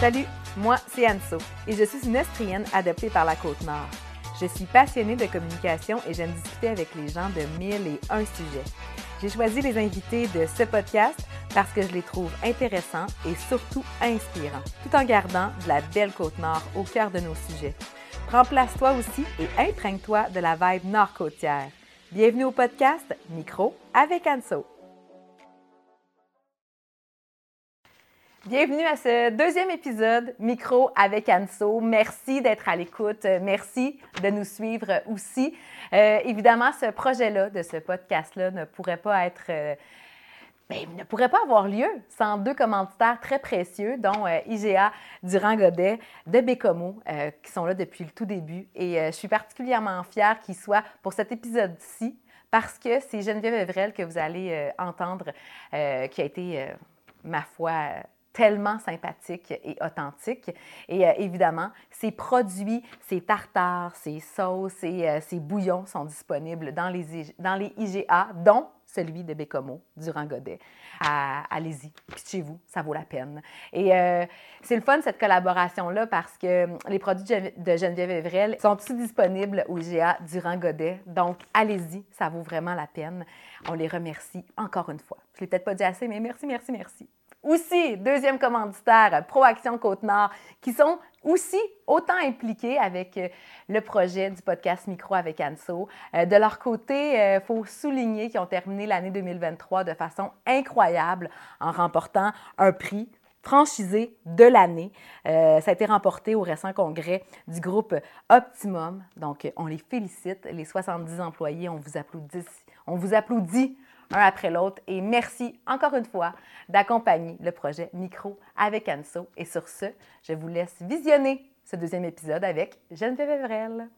Salut, moi c'est Anso et je suis une Austrienne adoptée par la Côte-Nord. Je suis passionnée de communication et j'aime discuter avec les gens de mille et un sujets. J'ai choisi les invités de ce podcast parce que je les trouve intéressants et surtout inspirants, tout en gardant de la belle Côte-Nord au cœur de nos sujets. Prends place toi aussi et imprègne-toi de la vibe nord-côtière. Bienvenue au podcast Micro avec Anso. Bienvenue à ce deuxième épisode Micro avec Anso. Merci d'être à l'écoute. Merci de nous suivre aussi. Euh, évidemment, ce projet-là, de ce podcast-là, ne pourrait pas être. Euh, ben, ne pourrait pas avoir lieu sans deux commanditaires très précieux, dont euh, IGA Durand-Godet de Bécomo, qui sont là depuis le tout début. Et je suis particulièrement fière qu'ils soient pour cet épisode-ci, parce que c'est Geneviève Evrel que vous allez entendre, qui a été, ma foi, tellement sympathique et authentique. Et euh, évidemment, ces produits, ces tartares, ces sauces et euh, ces bouillons sont disponibles dans les, dans les IGA, dont celui de Bécomo, Durand Godet. Allez-y, chez vous, ça vaut la peine. Et euh, c'est le fun, cette collaboration-là, parce que les produits de Geneviève Evrel sont tous disponibles au IGA Durand Godet. Donc, allez-y, ça vaut vraiment la peine. On les remercie encore une fois. Je ne l'ai peut-être pas dit assez, mais merci, merci, merci aussi, deuxième commanditaire, Proaction Côte-Nord, qui sont aussi autant impliqués avec euh, le projet du podcast Micro avec Anso. Euh, de leur côté, il euh, faut souligner qu'ils ont terminé l'année 2023 de façon incroyable en remportant un prix franchisé de l'année. ça a été remporté au récent congrès du groupe Optimum. Donc, on les félicite, les 70 employés, on vous applaudit. On vous applaudit un après l'autre. Et merci encore une fois d'accompagner le projet Micro avec Anso. Et sur ce, je vous laisse visionner ce deuxième épisode avec Geneviève Evrel.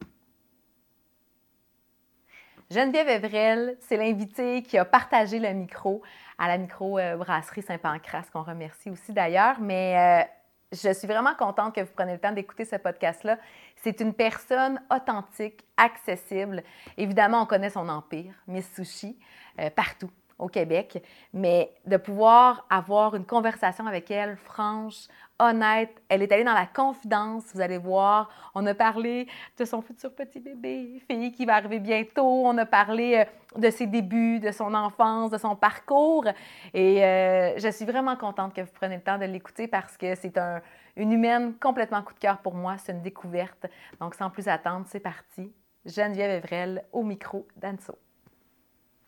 Geneviève Evrel, c'est l'invité qui a partagé le micro à la micro-brasserie Saint-Pancras, qu'on remercie aussi d'ailleurs. Mais euh, je suis vraiment contente que vous preniez le temps d'écouter ce podcast-là. C'est une personne authentique, accessible. Évidemment, on connaît son empire, Miss Sushi, euh, partout au Québec, mais de pouvoir avoir une conversation avec elle franche, honnête. Elle est allée dans la confidence, vous allez voir. On a parlé de son futur petit bébé, fille qui va arriver bientôt. On a parlé euh, de ses débuts, de son enfance, de son parcours. Et euh, je suis vraiment contente que vous preniez le temps de l'écouter parce que c'est un, une humaine complètement coup de cœur pour moi. C'est une découverte. Donc, sans plus attendre, c'est parti. Geneviève Evrel au micro d'Anso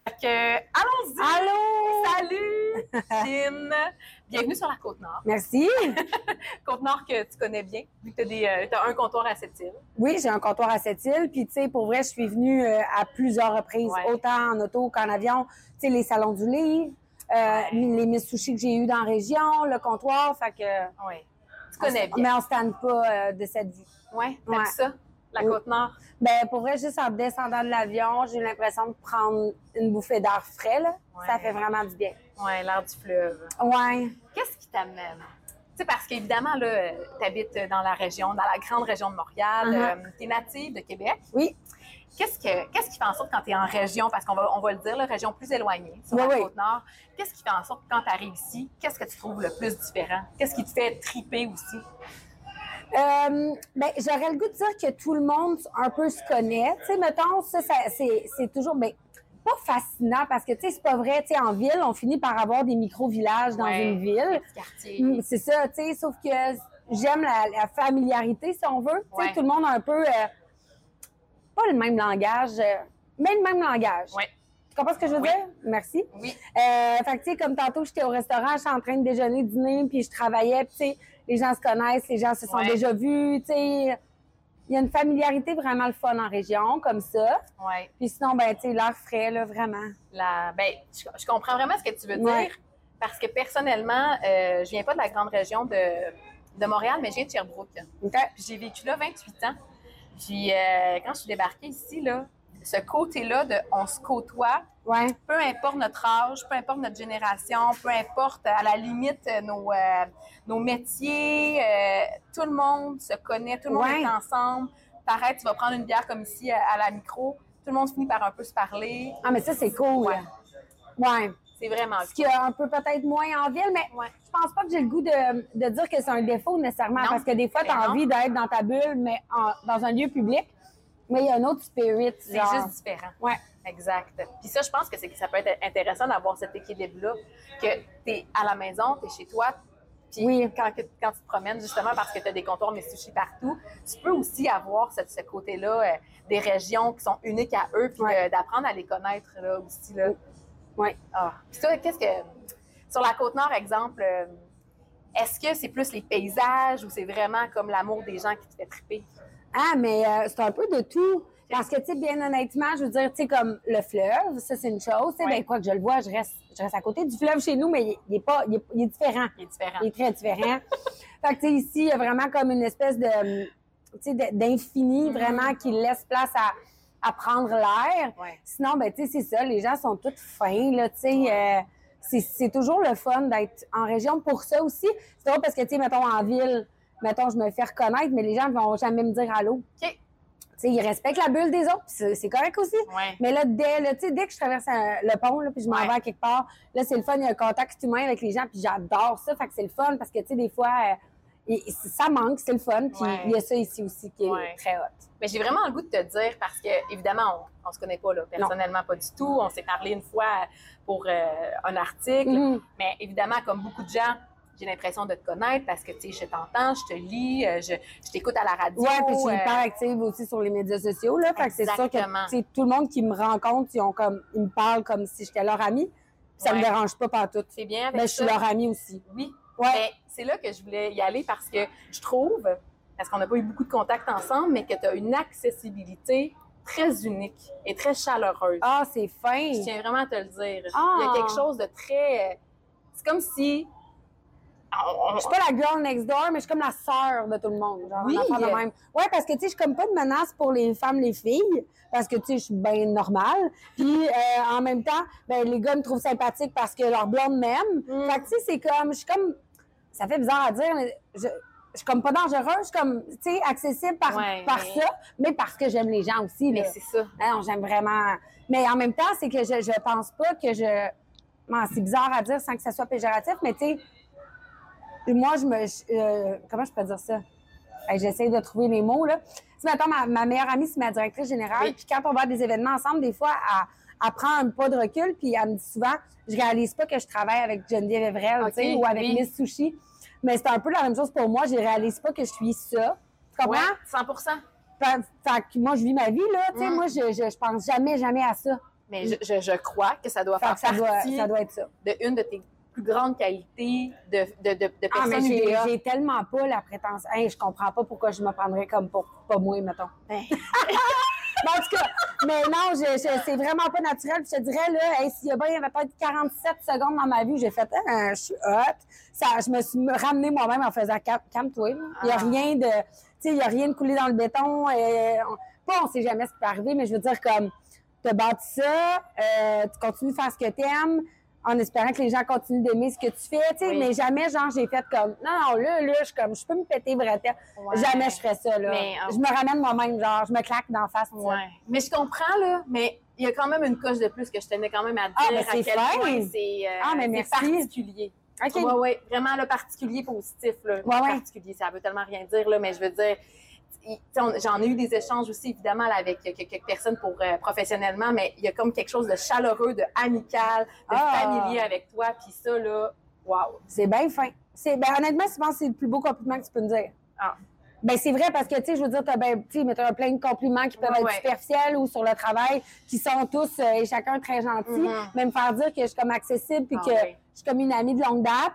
allons-y! Allô! Salut, Chine! Bienvenue sur la Côte-Nord. Merci. Côte-Nord que tu connais bien, vu que tu as, euh, un comptoir à cette île. Oui, j'ai un comptoir à cette île. Puis, tu sais, pour vrai, je suis venue euh, à plusieurs reprises, autant en auto qu'en avion. Tu sais, les salons du livre, euh, les Miss Sushi que j'ai eu dans la région, le comptoir. Fait que. Oui. Tu connais bien. Mais on ne se pas de cette vie. Oui, ouais. ça, la Côte-Nord? Ben, pour vrai, juste en descendant de l'avion, j'ai l'impression de prendre une bouffée d'air frais, là. Ça fait vraiment du bien. Oui, l'air du fleuve. Oui. Qu'est-ce qui t'amène? Tu sais, parce qu'évidemment, là, tu habites dans la région, dans la grande région de Montréal. Uh-huh. Euh, tu es native de Québec. Oui. Qu'est-ce, que, qu'est-ce qui fait en sorte quand tu es en région, parce qu'on va, on va le dire, la région plus éloignée, sur la Côte-Nord, qu'est-ce qui fait en sorte que quand tu arrives ici, qu'est-ce que tu trouves le plus différent? Qu'est-ce qui te fait triper aussi? Euh, ben, j'aurais le goût de dire que tout le monde un peu se connaît. Tu sais, mettons, ça, c'est toujours, ben, pas fascinant parce que, tu sais, c'est pas vrai, tu sais, en ville, on finit par avoir des micro-villages dans une ville. Mm, c'est ça, tu sais, sauf que j'aime la, familiarité, si on veut. Tu sais, tout le monde a un peu, euh, pas le même langage, euh, mais le même langage. Ouais. Tu comprends ce que je veux dire? Merci. Oui. Euh, fait que, tu sais, comme tantôt, j'étais au restaurant, j'étais en train de déjeuner, dîner, puis je travaillais, tu sais, les gens se connaissent, les gens se sont déjà vus, tu sais. Il y a une familiarité vraiment le fun en région, comme ça. Puis sinon, ben, tu sais, l'air frais, là, vraiment. La, ben, je, comprends vraiment ce que tu veux dire. Parce que personnellement, euh, je viens pas de la grande région de, de Montréal, mais je viens de Sherbrooke. Okay. J'ai vécu là 28 ans. Puis euh, quand je suis débarquée ici, là, ce côté-là de on se côtoie, peu importe notre âge, peu importe notre génération, peu importe à la limite nos, euh, nos métiers, euh, tout le monde se connaît, tout le monde est ensemble. Pareil, tu vas prendre une bière comme ici à, la micro, tout le monde finit par un peu se parler. Ah, mais ça, c'est cool. Ouais. ouais. C'est vraiment Ce qui est un peu peut-être moins en ville, mais je pense pas que j'ai le goût de, de dire que c'est un défaut nécessairement. Parce que des fois, tu as envie d'être dans ta bulle, mais dans un lieu public. Mais il y a un autre spirit. C'est juste différent. Ouais. Exact. Puis ça, je pense que, que ça peut être intéressant d'avoir cet équilibre-là, que tu es à la maison, tu es chez toi, puis oui. quand, quand, tu te promènes, justement parce que tu as des comptoirs mais sushi partout, tu peux aussi avoir ce, ce côté-là euh, des régions qui sont uniques à eux, puis d'apprendre à les connaître là, aussi. Là. Oui. Ah. Puis toi, qu'est-ce que. Sur la Côte-Nord, exemple, euh, est-ce que c'est plus les paysages ou c'est vraiment comme l'amour des gens qui te fait triper? Ah, mais euh, c'est un peu de tout. Parce que, tu sais, bien honnêtement, je veux dire, tu sais, comme le fleuve, ça, c'est une chose. Tu sais, ben, quoi que je le vois, je reste, je reste à côté du fleuve chez nous, mais il, est pas, il est, différent. Il est différent. Il est très différent. fait que, tu sais, ici, il y a vraiment comme une espèce de, tu sais, d'infini, mm-hmm. vraiment, qui laisse place à, à prendre l'air. Sinon, ben, tu sais, c'est ça, les gens sont tous fins, là, tu sais. Euh, c'est toujours le fun d'être en région pour ça aussi. C'est drôle parce que, tu sais, mettons, en ville, mettons, je me fais reconnaître, mais les gens ne vont jamais me dire allô. OK ils respectent la bulle des autres, c'est correct aussi. Mais là, dès, dès que je traverse le pont, là, puis je m'en vais à quelque part, là, c'est le fun, il y a un contact humain avec les gens, puis j'adore ça. Fait que c'est le fun parce que, tu sais, des fois, euh, ça manque, c'est le fun. Puis il y a ça ici aussi qui est très hot. Mais j'ai vraiment le goût de te dire parce que, évidemment, on, ne se connaît pas, là, personnellement, pas du tout. On s'est parlé une fois pour euh, un article. Mm-hmm. Mais évidemment, comme beaucoup de gens, j'ai l'impression de te connaître parce que, tu sais, je t'entends, je te lis, euh, je, je t'écoute à la radio. Oui, puis je suis hyper euh, active aussi sur les médias sociaux, là. Fait que c'est sûr que, tout le monde qui me rencontre, ils, ont comme, ils me parlent comme si j'étais leur amie. Ça me dérange pas partout. C'est bien Mais je suis leur amie aussi. Oui. Ouais. Mais c'est là que je voulais y aller parce que je trouve, parce qu'on n'a pas eu beaucoup de contacts ensemble, mais que tu as une accessibilité très unique et très chaleureuse. Ah, c'est fin. Je tiens vraiment à te le dire. Ah. Il y a quelque chose de très. C'est comme si je suis pas la girl next door, mais je suis comme la sœur de tout le monde. Genre, oui. De même. Ouais, parce que, tu sais, je suis comme pas de menace pour les femmes, les filles, parce que, tu sais, je suis bien normale. Puis, euh, en même temps, ben, les gars me trouvent sympathique parce que leur blonde m'aime. Mm. Fait que, tu sais, c'est comme, je suis comme, ça fait bizarre à dire, mais je, je suis comme pas dangereuse, je suis comme, tu sais, accessible par, par ça, mais parce que j'aime les gens aussi. Mais c'est ça. Non, j'aime vraiment. Mais en même temps, c'est que je, je pense pas que je. c'est bizarre à dire sans que ça soit péjoratif, mais tu sais, moi, je me. Euh, comment je peux dire ça? J'essaie de trouver les mots, là. Tu sais, ma, ma, meilleure amie, c'est ma directrice générale. Puis quand on va à des événements ensemble, des fois, elle, prend un pas de recul, puis elle me dit souvent, je réalise pas que je travaille avec Geneviève Evrel, tu sais, ou avec Miss Sushi. Mais c'est un peu la même chose pour moi. Je réalise pas que je suis ça. Tu comprends? Ouais, 100 fait, que moi, je vis ma vie, là. Tu sais, mm. moi, je, je, je, pense jamais, jamais à ça. Mais je, je, crois que ça doit faire ça partie ça doit être ça. de une de tes plus grande qualité de, de, de, de ah, personnes j'ai tellement pas la prétention. Hey, je comprends pas pourquoi je me prendrais comme pour pas moi, mettons. Ben. en tout cas, mais non, je, je, c'est vraiment pas naturel. Je te dirais, là, s'il y a bien, il y avait peut-être 47 secondes dans ma vie, j'ai fait, ah, je suis hot. Ça, je me suis ramenée moi-même en faisant calme-toi. Il n'y a ah. rien de, tu sais, il y a rien de coulé dans le béton. Et, on, pas, on sait jamais ce qui peut arriver, mais je veux dire, comme, tu as bâti ça, euh, tu continues de faire ce que tu aimes en espérant que les gens continuent d'aimer ce que tu fais, tu sais, mais jamais, genre, j'ai fait comme, non, non, là, là, je comme, je peux me péter bretelle. Jamais je ferais ça, là. Mais, je me ramène moi-même, genre, je me claque d'en face. Ouais. Mais je comprends, là, mais il y a quand même une coche de plus que je tenais quand même à ah, dire ah, à quel point c'est euh, ah, particulier. Okay. Ouais, ouais, vraiment le particulier positif, là. Ouais, particulier, ça veut tellement rien dire, là, mais je veux dire, J'en ai eu des échanges aussi, évidemment, avec quelques personnes pour euh, professionnellement, mais il y a comme quelque chose de chaleureux, de amical, de ah! familier avec toi. Puis ça, là, wow. C'est bien fin. C'est, ben, honnêtement, je pense que c'est le plus beau compliment que tu peux me dire. Ah. Ben, c'est vrai parce que, tu sais, je veux dire, tu as, ben, as plein de compliments qui peuvent être superficiels ou sur le travail, qui sont tous euh, et chacun très gentils. Mm-hmm. Mais me faire dire que je suis comme accessible puis ah que je suis comme une amie de longue date,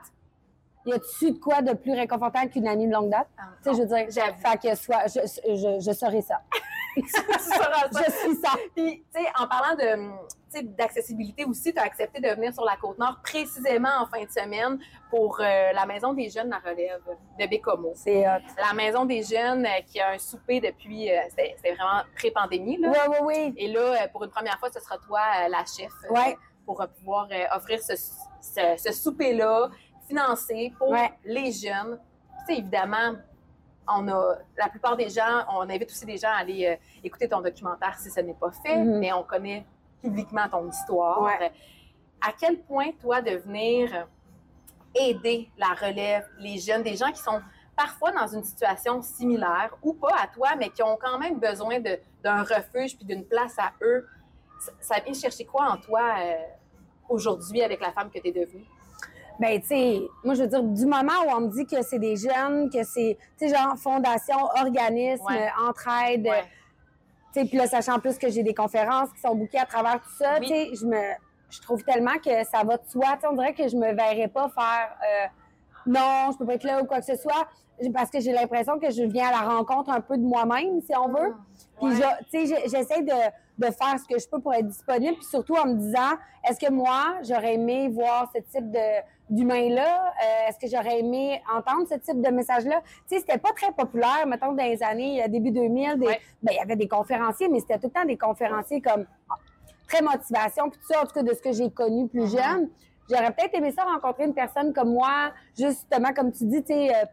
y a-tu de quoi de plus réconfortant qu'une amie de longue date? Ah, tu sais, je veux dire, fait que soit, je, je, je saurais ça. tu sauras ça. Je suis ça. Puis, tu sais, en parlant de d'accessibilité aussi, tu as accepté de venir sur la Côte-Nord précisément en fin de semaine pour euh, la Maison des Jeunes La Relève de Bécomo. C'est La Maison des Jeunes euh, qui a un souper depuis, euh, c'était vraiment pré-pandémie. Oui, oui, oui. Et là, pour une première fois, ce sera toi la chef ouais. pour pouvoir offrir ce, ce, ce souper-là financé pour les jeunes. Sais, évidemment, on a, la plupart des gens, on invite aussi des gens à aller euh, écouter ton documentaire si ce n'est pas fait, mm-hmm. mais on connaît publiquement ton histoire. à quel point, toi, de venir aider la relève, les jeunes, des gens qui sont parfois dans une situation similaire ou pas à toi, mais qui ont quand même besoin d'un refuge puis d'une place à eux, ça, vient chercher quoi en toi euh, aujourd'hui avec la femme que tu es devenue? Ben, tu sais, moi, je veux dire, du moment où on me dit que c'est des jeunes, que c'est, tu sais, genre, fondation, organisme, entraide, tu sais, puis là, sachant plus que j'ai des conférences qui sont bouquées à travers tout ça, tu sais, je me, je trouve tellement que ça va de soi. Tu sais, on dirait que je me verrais pas faire, euh, non, je peux pas être là ou quoi que ce soit, parce que j'ai l'impression que je viens à la rencontre un peu de moi-même, si on veut. Puis, tu sais, j'essaie de, de, faire ce que je peux pour être disponible, puis surtout en me disant, est-ce que moi, j'aurais aimé voir ce type de d'humain-là? Euh, est-ce que j'aurais aimé entendre ce type de message-là? Tu sais, c'était pas très populaire, mettons, dans les années euh, début 2000. ben, il y avait des conférenciers, mais c'était tout le temps des conférenciers comme très motivation, puis tout ça, en tout cas, de ce que j'ai connu plus mm-hmm. jeune. J'aurais peut-être aimé ça rencontrer une personne comme moi, justement, comme tu dis, tu sais, euh,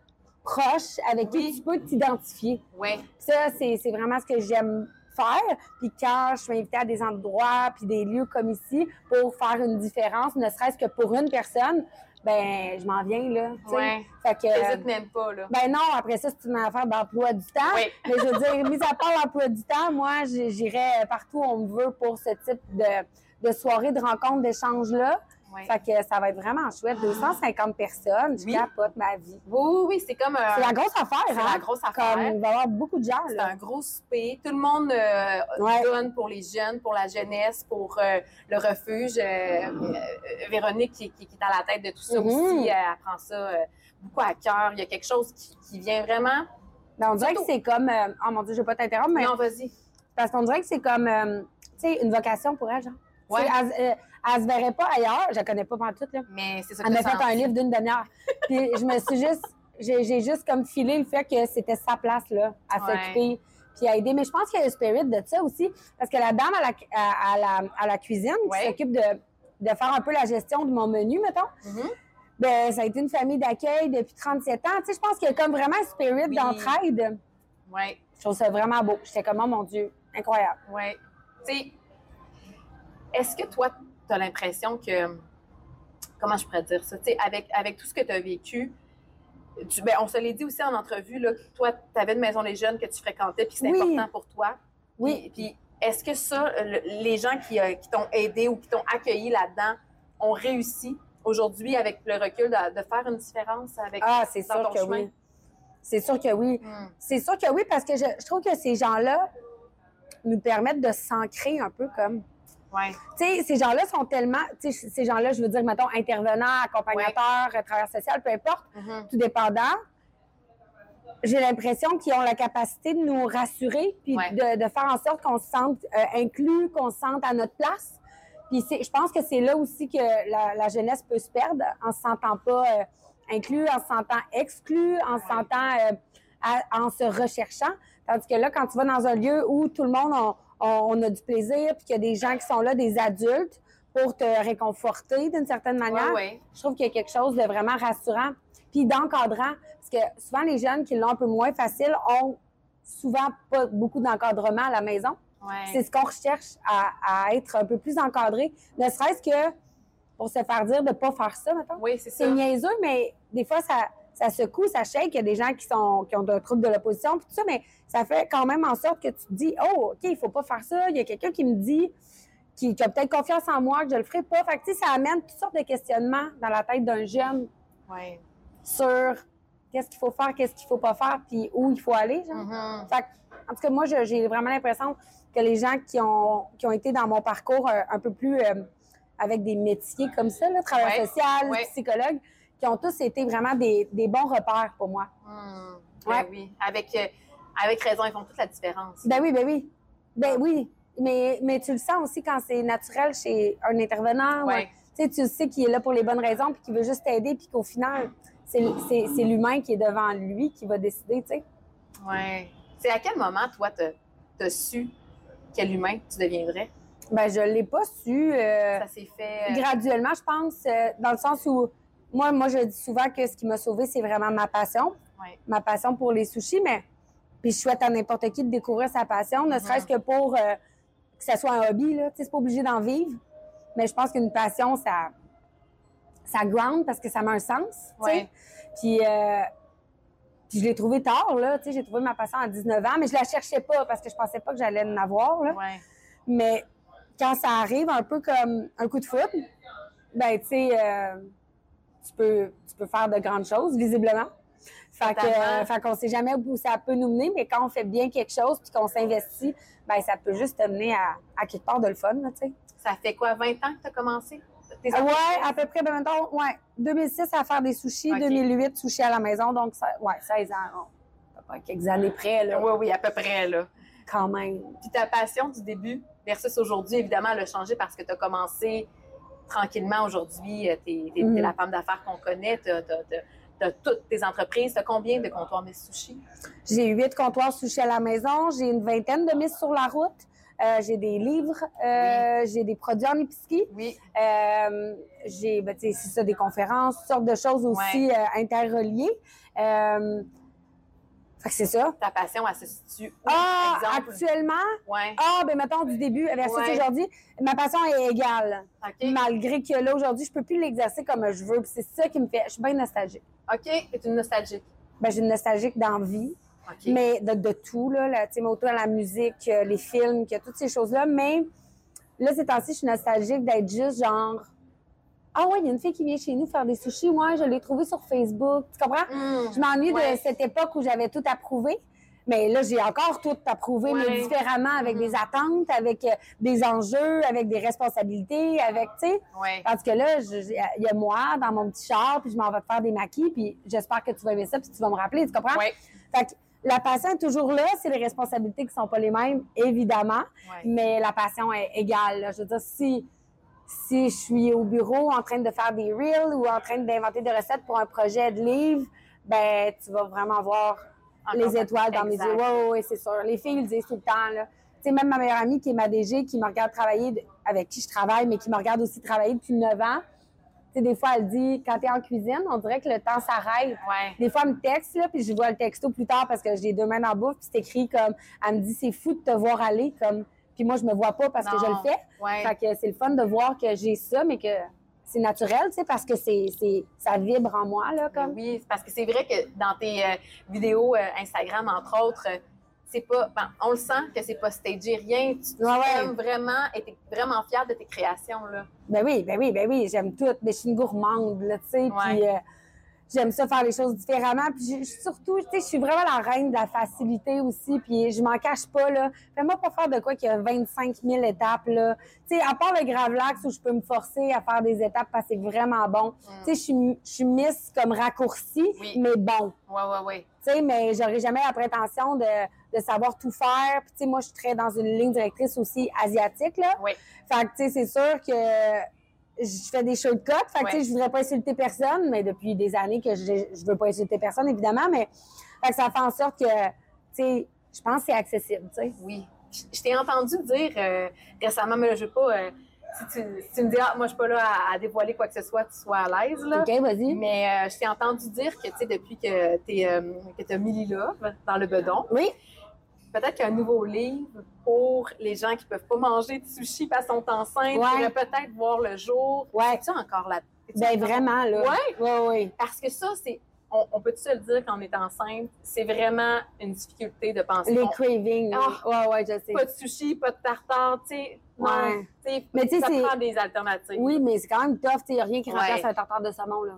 proche, avec qui tu peux t'identifier. Oui. Ça, c'est vraiment ce que j'aime faire. Puis quand je suis invitée à des endroits puis des lieux comme ici pour faire une différence, ne serait-ce que pour une personne, ben je m'en viens là. Ouais. Fait que même pas là. Ben non, après ça c'est une affaire d'emploi du temps. Oui. Mais je veux dire, mis à part l'emploi du temps, moi j'irai partout où on me veut pour ce type de, de soirée, de rencontre, d'échange là. Fait que ça va être vraiment chouette. 250 personnes, je capote ma vie. Oui, oui, c'est comme C'est la grosse affaire, C'est hein? la grosse affaire. Comme, il va y avoir beaucoup de gens, C'est un gros souper. Tout le monde euh, donne pour les jeunes, pour la jeunesse, pour euh, le refuge. Euh, Véronique, qui, qui, est à la tête de tout ça mm-hmm. aussi, elle prend ça beaucoup à cœur. Il y a quelque chose qui, qui vient vraiment... Ben, on dirait que c'est comme... oh mon Dieu, je vais pas t'interrompre, mais... Non, vas-y. Parce qu'on dirait que c'est comme, tu sais, une vocation pour elle, genre. Ouais. Elle, elle, se verrait pas ailleurs. Je la connais pas tout là. Mais c'est ça Elle m'a fait un livre d'une demi-heure. Puis je me suis juste, j'ai juste comme filé le fait que c'était sa place, là, à s'occuper puis à aider. Mais je pense qu'il y a le spirit de ça aussi. Parce que la dame à la, à, la, à la cuisine qui s'occupe de, de, faire un peu la gestion de mon menu, mettons. Ben, ça a été une famille d'accueil depuis 37 ans. Tu sais, je pense qu'il y a comme vraiment un spirit d'entraide. Oui. Je trouve ça vraiment beau. J'étais comme, oh mon Dieu, incroyable. Oui. Tu sais, est-ce que toi, as l'impression que. Comment je pourrais dire ça? avec, avec tout ce que tu as vécu, ben, on se l'est dit aussi en entrevue, là, que toi, tu avais une maison des jeunes que tu fréquentais, puis c'est important pour toi. Oui. Puis, est-ce que ça, les gens qui, euh, qui t'ont aidé ou qui t'ont accueilli là-dedans ont réussi aujourd'hui, avec le recul, de, faire une différence avec Ah, c'est sûr que oui. C'est sûr que oui. Hmm. C'est sûr que oui, parce que je, je trouve que ces gens-là nous permettent de s'ancrer un peu comme tu sais, ces gens-là sont tellement, tu sais, ces gens-là, je veux dire, mettons, intervenants, accompagnateurs, ouais. travailleurs sociaux, peu importe, mm-hmm. tout dépendant. J'ai l'impression qu'ils ont la capacité de nous rassurer, puis de, de, faire en sorte qu'on se sente euh, inclus, qu'on se sente à notre place. Puis je pense que c'est là aussi que la, la, jeunesse peut se perdre en se sentant pas euh, inclus, en se sentant exclu, en se sentant, euh, en se recherchant. Tandis que là, quand tu vas dans un lieu où tout le monde on, a du plaisir, puis qu'il y a des gens qui sont là, des adultes, pour te réconforter d'une certaine manière. Je trouve qu'il y a quelque chose de vraiment rassurant, puis d'encadrant, parce que souvent les jeunes qui l'ont un peu moins facile ont souvent pas beaucoup d'encadrement à la maison. C'est ce qu'on recherche à, être un peu plus encadré, ne serait-ce que pour se faire dire de ne pas faire ça, maintenant. Oui, c'est ça. C'est niaiseux, mais des fois, ça, ça secoue, ça shake. Il y a des gens qui, sont, qui ont un trouble de l'opposition, tout ça, mais ça fait quand même en sorte que tu te dis, oh, OK, il faut pas faire ça. Il y a quelqu'un qui me dit, qui, a peut-être confiance en moi, que je le ferai pas. Fait que, tu sais, ça amène toutes sortes de questionnements dans la tête d'un jeune sur qu'est-ce qu'il faut faire, qu'est-ce qu'il faut pas faire, puis où il faut aller. Genre. Mm-hmm. Fait que, en tout cas, moi, j'ai vraiment l'impression que les gens qui ont, qui ont été dans mon parcours euh, un, peu plus euh, avec des métiers comme ça, là, travailleur social, psychologue, qui ont tous été vraiment des, des bons repères pour moi. Hmm. Ben oui, avec, euh, avec raison, ils font toute la différence. Ben oui, ben oui. Ben oui. Mais, mais tu le sens aussi quand c'est naturel chez un intervenant. Ouais. Tu sais, tu sais qu'il est là pour les bonnes raisons, puis qu'il veut juste t'aider, puis qu'au final, c'est l'humain qui est devant lui qui va décider, tu sais. Oui. C'est à quel moment, toi, tu as su quel humain tu deviendrais? Ben, je l'ai pas su. Euh, ça s'est fait. Euh, graduellement, je pense, dans le sens où moi, moi, je dis souvent que ce qui m'a sauvé, c'est vraiment ma passion. Ma passion pour les sushis, mais puis je souhaite à n'importe qui de découvrir sa passion, ne serait-ce que pour euh, que ça soit un hobby, là. Tu sais, c'est pas obligé d'en vivre. Mais je pense qu'une passion, ça, ça ground parce que ça met un sens. Ouais. Puis, euh, puis je l'ai trouvé tard, là. Tu sais, j'ai trouvé ma passion à 19 ans, mais je la cherchais pas parce que je pensais pas que j'allais en avoir, là. Ouais. Mais quand ça arrive un peu comme un coup de foot, ben, tu sais, euh, tu, peux, tu peux faire de grandes choses, visiblement. Fait euh, fait qu'on sait jamais où ça peut nous mener, mais quand on fait bien quelque chose puis qu'on s'investit, ben, ça peut juste te mener à, à quelque part de le fun, tu sais. Ça fait quoi, 20 ans que tu as commencé? Entreprises? à peu près, ben, mettons, ouais, 2006 à faire des sushis, Ok. 2008 sushis à la maison, donc, ça, ouais, 16 ans, on- quelques années près, là, Oui, oui, à peu près, là. quand même. Puis ta passion du début versus aujourd'hui, évidemment, elle a changé parce que tu as commencé tranquillement aujourd'hui. Tu es, Mhm. la femme d'affaires qu'on connaît. Tu as, toutes tes entreprises. Tu as combien de comptoirs de sushi? J'ai huit comptoirs sushis à la maison, j'ai une vingtaine de mises sur la route, euh, j'ai des livres, euh, j'ai des produits en épicerie, Oui. euh, j'ai, ben, c'est ça, des conférences, toutes sortes de choses aussi euh, interreliées. Fait que c'est ça. Ta passion, elle se situe où, Ah, exemple? actuellement, Ouais. ah, ben mettons du début versus Ouais. aujourd'hui, ma passion est égale. OK. Malgré que là, aujourd'hui, je peux plus l'exercer comme je veux. puis c'est ça qui me fait. Je suis bien nostalgique. OK. Tu es une nostalgique. Ben, j'ai une nostalgique d'envie, OK. mais de, de tout, là, la, tu sais, mais autant la musique, euh, les films, que toutes ces choses-là. Mais là, ces temps-ci, je suis nostalgique d'être juste genre. Ah ouais, il y a une fille qui vient chez nous faire des sushis. Moi, je l'ai trouvée sur Facebook. Tu comprends? Hmm. Je m'ennuie Ouais. de cette époque où j'avais tout approuvé. Mais là, j'ai encore tout approuvé, mais différemment, avec des attentes, avec euh, des enjeux, avec des responsabilités, avec, tu sais. Ouais. Parce que là, il y a moi dans mon petit char, puis je m'en vais te faire des maquis, puis j'espère que tu vas aimer ça, puis tu vas me rappeler, tu comprends? Fait que la passion est toujours là, c'est les responsabilités qui sont pas les mêmes, évidemment, mais la passion est égale. là. Je veux dire, si, si je suis au bureau en train de faire des reels ou en train d'inventer des recettes pour un projet de livre, ben tu vas vraiment voir les étoiles dans mes yeux. Oui, oui, c'est sûr. Les filles le disent tout le temps. Là. Tu sais, même ma meilleure amie qui est ma DG, qui me regarde travailler, avec qui je travaille, mais qui me regarde aussi travailler depuis 9 ans, tu sais, des fois, elle dit, quand tu es en cuisine, on dirait que le temps s'arrête. Ouais. Des fois, elle me texte, là, puis je vois le texto plus tard parce que j'ai deux mains dans la bouffe, puis c'est écrit comme, elle me dit, c'est fou de te voir aller, comme, puis moi, je me vois pas parce que je le fais. Ouais. Fait que c'est le fun de voir que j'ai ça, mais que c'est naturel, tu sais, parce que c'est, c'est, ça vibre en moi, là, comme. Oui, parce que c'est vrai que dans tes euh, vidéos euh, Instagram, entre autres, euh, c'est pas. ben, on le sent que c'est pas stagé, rien. Tu, tu Ouais, ouais. aimes vraiment et t'es vraiment fière de tes créations, là. Ben oui, ben oui, ben oui, j'aime tout, mais je suis une gourmande, là, tu sais, puis j'aime ça faire les choses différemment, puis surtout, tu sais, je suis vraiment la reine de la facilité aussi, puis je m'en cache pas, là. Fais-moi pas faire de quoi qu'il y a 25 000 étapes, là. Tu sais, à part le gravelax où je peux me forcer à faire des étapes parce que c'est vraiment bon. Tu sais, je suis- je suis miss comme raccourci, Mm. Oui. mais bon. Ouais, ouais, ouais. Tu sais, mais j'aurais jamais la prétention de, de savoir tout faire. Puis, tu sais, moi, je suis très dans une ligne directrice aussi asiatique, là. Oui. Fait que, tu sais, c'est sûr que je fais des shortcuts. Fait que, tu sais, Ouais. je voudrais pas insulter personne, mais depuis des années que je, je veux pas insulter personne, évidemment. Mais, fait que ça fait en sorte que, tu sais, je pense que c'est accessible, tu sais. Oui. Je, t'ai entendu dire euh, récemment, mais là, je veux pas. euh, si, tu, si tu me dis, ah, moi, je suis pas là à, à dévoiler quoi que ce soit, tu sois à l'aise, là. OK, vas-y. Mais euh, je t'ai entendu dire que, tu sais, depuis que tu as mis Love dans le bedon, Oui. Peut-être qu'un nouveau livre pour les gens qui peuvent pas manger de sushi parce qu'ils sont enceintes Ouais. pourrait peut-être voir le jour. Ouais. Es-tu encore là? Ben, vraiment, là. Ouais. Ouais, ouais. Parce que ça, c'est. On, on peut se le dire quand on est enceinte, c'est vraiment une difficulté de penser. Les cravings. là. Ah. ouais, ouais, je sais. pas de sushi, pas de tartare, tu sais. Non, Ouais. tu sais, Mais tu sais, prend des alternatives. Oui, mais c'est quand même tough. Il n'y a rien qui remplace Ouais. un tartare de saumon. Là.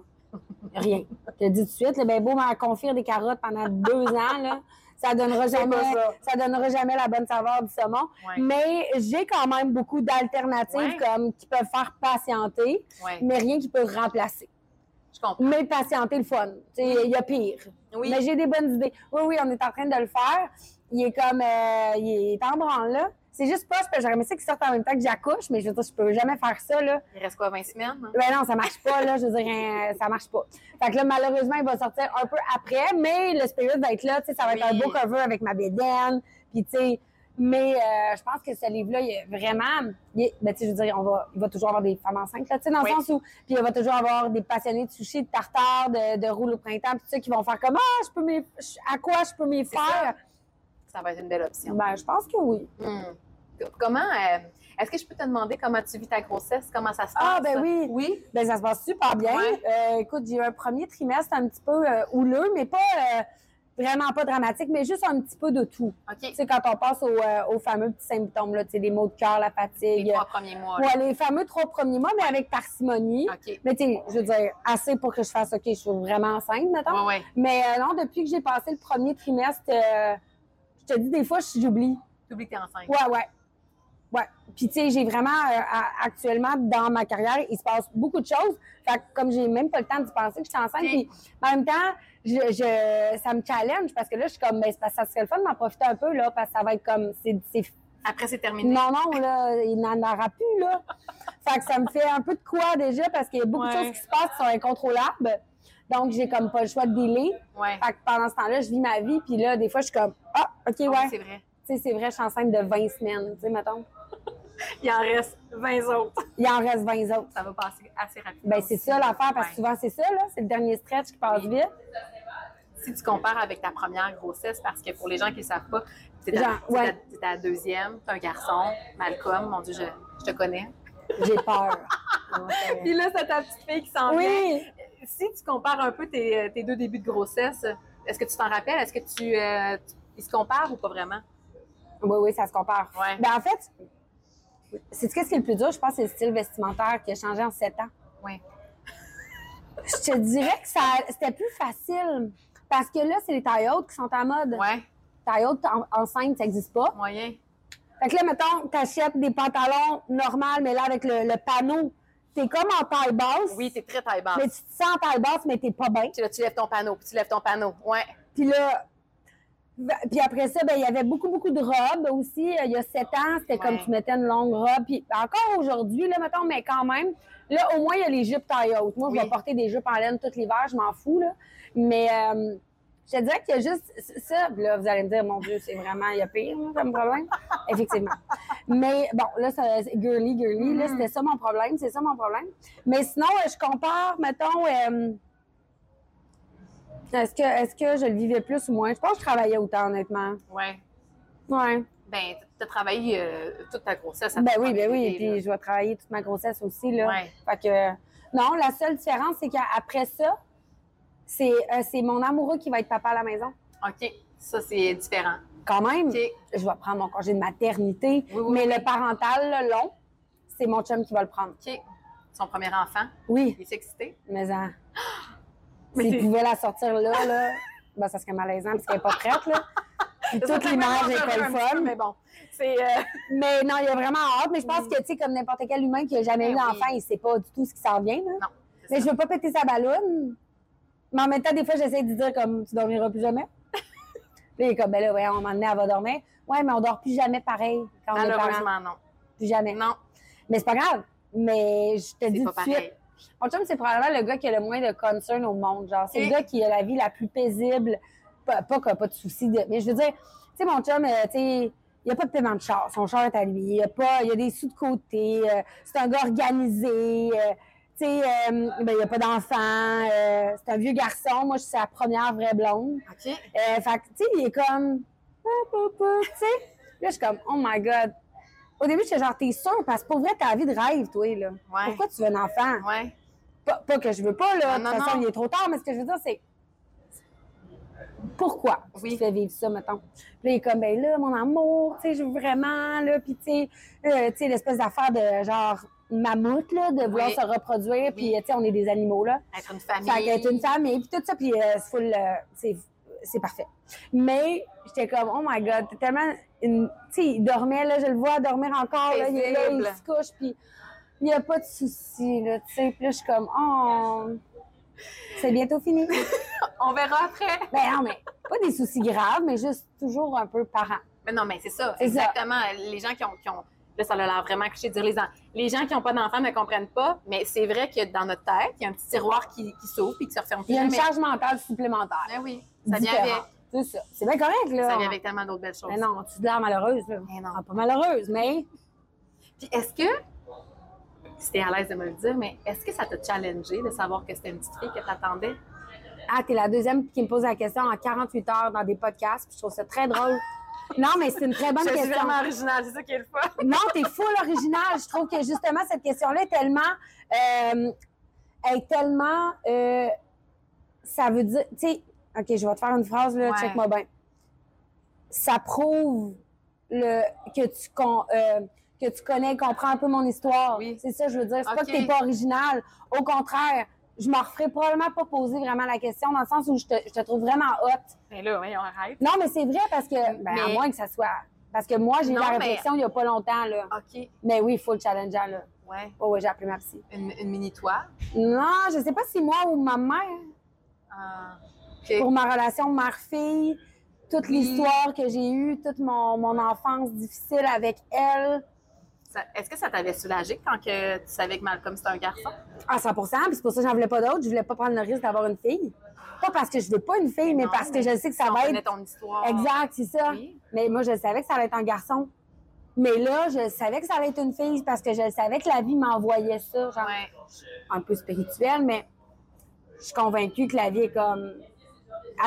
Rien. Je te dis tout de suite, là, ben beau m'en confire des carottes pendant deux ans, là, ça donnera jamais, ça. ça donnera jamais la bonne saveur du saumon. Ouais. Mais j'ai quand même beaucoup d'alternatives Ouais. comme qui peuvent faire patienter, Ouais, mais rien qui peut remplacer. je comprends. Mais patienter le fun. Il y a pire. Oui. Mais j'ai des bonnes idées. Oui, oui, on est en train de le faire. Il est comme, euh, il est en branle, là. C'est juste pas, parce que j'aurais aimé ça qu'il sorte en même temps que j'accouche, mais je veux dire, je peux jamais faire ça, là. Il reste quoi, 20 semaines? hein? Ben non, ça marche pas, là. Je veux dire, euh, ça marche pas. Fait que là, malheureusement, il va sortir un peu après, mais le spirit va être là. Tu sais, ça va être un beau cover avec ma bédaine. Puis, tu sais, mais euh, je pense que ce livre-là, il est vraiment. Il est- ben, tu sais, je veux dire, on va, il va toujours avoir des femmes enceintes, là, tu sais, dans Oui. le sens où. Puis, il va toujours avoir des passionnés de sushi, de tartare, de, de roule au printemps, puis tout ça, qui vont faire comme, ah, je peux m'y- à quoi je peux m'y faire? Ça va être une belle option. Ben, je pense que oui. Hmm. Comment euh, Est-ce que je peux te demander comment tu vis ta grossesse? Comment ça se Ah, passe? ben oui. Oui? Ben, ça se passe super bien. Ouais. Euh, écoute, j'ai eu un premier trimestre un petit peu euh, houleux, mais pas euh, vraiment pas dramatique, mais juste un petit peu de tout. OK. Tu sais, quand on passe au, euh, aux fameux petits symptômes, là, tu sais, les maux de cœur, la fatigue. Les trois premiers mois. là. Ouais, les fameux trois premiers mois, mais avec parcimonie. OK. Mais tu sais, je veux dire, assez pour que je fasse OK, je suis vraiment enceinte, mettons. Ouais, ouais. Mais euh, non, depuis que j'ai passé le premier trimestre, euh, je te dis, des fois, j'oublie. T'oublies que t'es enceinte. Ouais, ouais. Ouais. Puis, tu sais, j'ai vraiment, euh, à- actuellement, dans ma carrière, il se passe beaucoup de choses. Fait que comme j'ai même pas le temps d'y penser que je suis enceinte, puis en même temps, je, je- ça me challenge parce que là, je suis comme, ben, ça serait le fun d'en profiter un peu, là, parce que ça va être comme, c'est, Après, c'est terminé. non, non, là, il n'en aura plus, là. fait que ça me fait un peu de quoi déjà parce qu'il y a beaucoup de choses qui se passent qui sont incontrôlables. Donc, j'ai comme pas le choix de. Ouais. Fait que pendant ce temps-là, je vis ma vie, puis là, des fois, je suis comme, ah, OK, Ah ouais. c'est vrai. Tu sais, c'est vrai, je suis enceinte de 20 semaines, tu sais, mettons. Il en reste 20 autres. Il en reste 20 autres. Ça va passer assez rapidement. Ben, c'est ça l'affaire, parce que souvent, c'est ça, là. C'est le dernier stretch qui passe vite. Si tu compares avec ta première grossesse, parce que pour les gens qui ne savent pas, c'est ta, ouais. ta- deuxième, tu un garçon, Malcolm, mon Dieu, je, je te connais. J'ai peur. Puis là, c'est ta petite fille qui s'en vient. oui! Si tu compares un peu tes, tes deux débuts de grossesse, est-ce que tu t'en rappelles? Est-ce que tu, euh, tu- Ils se comparent ou pas vraiment? Oui, oui, ça se compare. Ouais. Ben, en fait, c'est qu'est-ce qui est le plus dur? Je pense que c'est le style vestimentaire qui a changé en 7 ans. Oui. Je te dirais que ça, c'était plus facile. Parce que là, c'est les tailles hautes qui sont à mode. Ouais, Taille haute en- enceinte, ça n'existe pas. moyen. Fait que là, mettons, t'achètes des pantalons normaux, mais là, avec le, le panneau, t'es comme en taille basse. Oui, t'es très taille basse. Mais tu te sens en taille basse, mais t'es pas bien. Puis là, tu lèves ton panneau, puis tu lèves ton panneau. Ouais. Puis là, puis après ça, ben, il y avait beaucoup, beaucoup de robes aussi. Euh, Il y a sept ans, c'était comme tu mettais une longue robe. Puis encore aujourd'hui, là, mettons, mais quand même, là, au moins, il y a les jupes taille haute. Moi, je vais porter des jupes en laine tout l'hiver, je m'en fous, là. Mais euh, je te dirais qu'il y a juste ça. Là, vous allez me dire, mon Dieu, c'est vraiment, il y a pire, là, comme problème. Effectivement. Mais bon, là, ça- c'est girly, girly. Là, Mhm. c'était ça mon problème. C'est ça mon problème. Mais sinon, euh, je compare, mettons, euh, est-ce que, est-ce que je le vivais plus ou moins? Je pense que je travaillais autant, honnêtement. Ouais. Ouais. Ben, tu as travaillé euh, toute ta grossesse. Ben oui, ben oui. bébé, Puis là. je vais travailler toute ma grossesse aussi, là. Ouais. Fait que, non, la seule différence, c'est qu'après ça, c'est, euh, c'est mon amoureux qui va être papa à la maison. OK. Ça, c'est différent. Quand même, OK. je vais prendre mon congé de maternité, Oui, oui, mais oui. le parental, le long, c'est mon chum qui va le prendre. OK. Son premier enfant? Oui, Il est excité? mais hein, Mais s'il c'est- pouvait la sortir là, là, ben, ça serait malaisant parce qu'elle n'est pas prête, là. Puis toute l'image est pas le fun. Mais bon, c'est... euh, Mais non, il a vraiment hâte. Mais je pense que, tu sais, comme n'importe quel humain qui a jamais Ben eu oui. d'enfant, il sait pas du tout ce qui s'en vient, là. Non. Mais ça. je veux pas péter sa balloune. Mais en même temps, des fois, j'essaie de dire comme tu dormiras plus jamais. Puis là, il est comme, ben là, ouais, on m'a donné, elle va dormir. Ouais, mais on dort plus jamais pareil quand on est parent. Malheureusement, non. Plus jamais. Non, Mais c'est pas grave. Mais je te dis tout de suite. Mon chum, c'est probablement le gars qui a le moins de concern au monde. Genre, c'est le gars qui a la vie la plus paisible. Pas, pas qu'il n'a pas de soucis. De... Mais je veux dire, tu sais, mon chum, euh, tu sais, il n'y a pas de paiement de char. Son char est à lui. Il y a, pas, il y a des sous de côté. euh, c'est un gars organisé. euh, tu sais, euh, ben, il n'y a pas d'enfant. c'est un vieux garçon. Moi, je suis sa première vraie blonde. OK. Fait que, tu sais, il est comme. Tu sais. Là, je suis comme, oh my God. Au début, j'étais genre, t'es sûr? Parce que pour vrai, t'as la vie de rêve, toi, là. Ouais. Pourquoi tu veux un enfant? Ouais. Pas, pas que je veux pas, là. Non, de toute non, façon, non. il est trop tard, mais ce que je veux dire, c'est. Pourquoi Oui. tu fais vivre ça, mettons? Puis là, il est comme, ben là, mon amour, tu sais, je veux vraiment, là, puis tu sais, euh, tu sais, l'espèce d'affaire de genre mammouth, là, de vouloir Oui. se reproduire, puis, Oui. tu sais, on est des animaux, là. Être une famille. Fait qu'être une famille, puis tout ça, puis euh, c'est full, euh, c'est, c'est parfait. Mais j'étais comme, oh my God, t'es tellement... une- Tu sais, il dormait, là, je le vois dormir encore, là, il est là, il se couche, puis il n'y a pas de souci, là, tu sais. Puis là, je suis comme, oh, c'est bientôt fini. On verra après. ben non, mais pas des soucis graves, mais juste toujours un peu parent. Mais non, mais c'est ça. Exactement. Les gens qui ont, qui ont- Là, ça a l'air vraiment cliché de dire les, en- les gens qui n'ont pas d'enfants ne comprennent pas, mais c'est vrai que dans notre tête, il y a un petit tiroir qui, qui s'ouvre et qui se referme plus Il y a une charge mentale supplémentaire. Ben oui, ça vient avec. C'est ça. C'est bien correct, là. Ça vient avec tellement d'autres belles choses. Mais non, tu te l'air malheureuse, là. Mais non. Ah, pas malheureuse, mais Puis est-ce que, si t'es à l'aise de me le dire, mais est-ce que ça t'a challengé de savoir que c'était une petite fille que t'attendais? Ah, t'es la deuxième qui me pose la question en 48 heures dans des podcasts, puis je trouve ça très drôle. Non, mais c'est une très bonne je question. suis vraiment originale, c'est ça qui est le fun. Non, t'es full original. Je trouve que justement, cette question-là est tellement. euh, est tellement. euh, ça veut dire. Tu sais, OK, je vais te faire une phrase, là, Ouais. check-moi bien. Ça prouve le, que, tu, con- euh, que tu connais et comprends un peu mon histoire. Oui. C'est ça, je veux dire. C'est pas OK. que t'es pas original. Au contraire, je m'en referai probablement pas poser vraiment la question dans le sens où je te, je te trouve vraiment hot. Mais là, oui, on arrête. Non, mais c'est vrai parce que, ben, à moins que ça soit. Parce que moi, j'ai eu la mais- réflexion il y a pas longtemps, là. OK. Mais oui, il faut le challenger, là. Ouais. Oh, oui, j'ai appelé ma psy. Une, une mini-toi? Non, je sais pas si moi ou ma mère, Ah. Pour ma relation mère-fille, toute Oui. l'histoire que j'ai eue, toute mon, mon enfance difficile avec elle, Est-ce que ça t'avait soulagé quand que tu savais que Malcolm c'était un garçon? à 100% puis c'est pour ça que j'en voulais pas d'autres. Je voulais pas prendre le risque d'avoir une fille. Pas parce que je veux pas une fille, mais Non, parce que je sais que ça va être. ton histoire. Exact, c'est ça. Oui. Mais moi, je savais que ça allait être un garçon. Mais là, je savais que ça allait être une fille parce que je savais que la vie m'envoyait ça, genre Ouais. un peu spirituel, mais je suis convaincue que la vie est comme.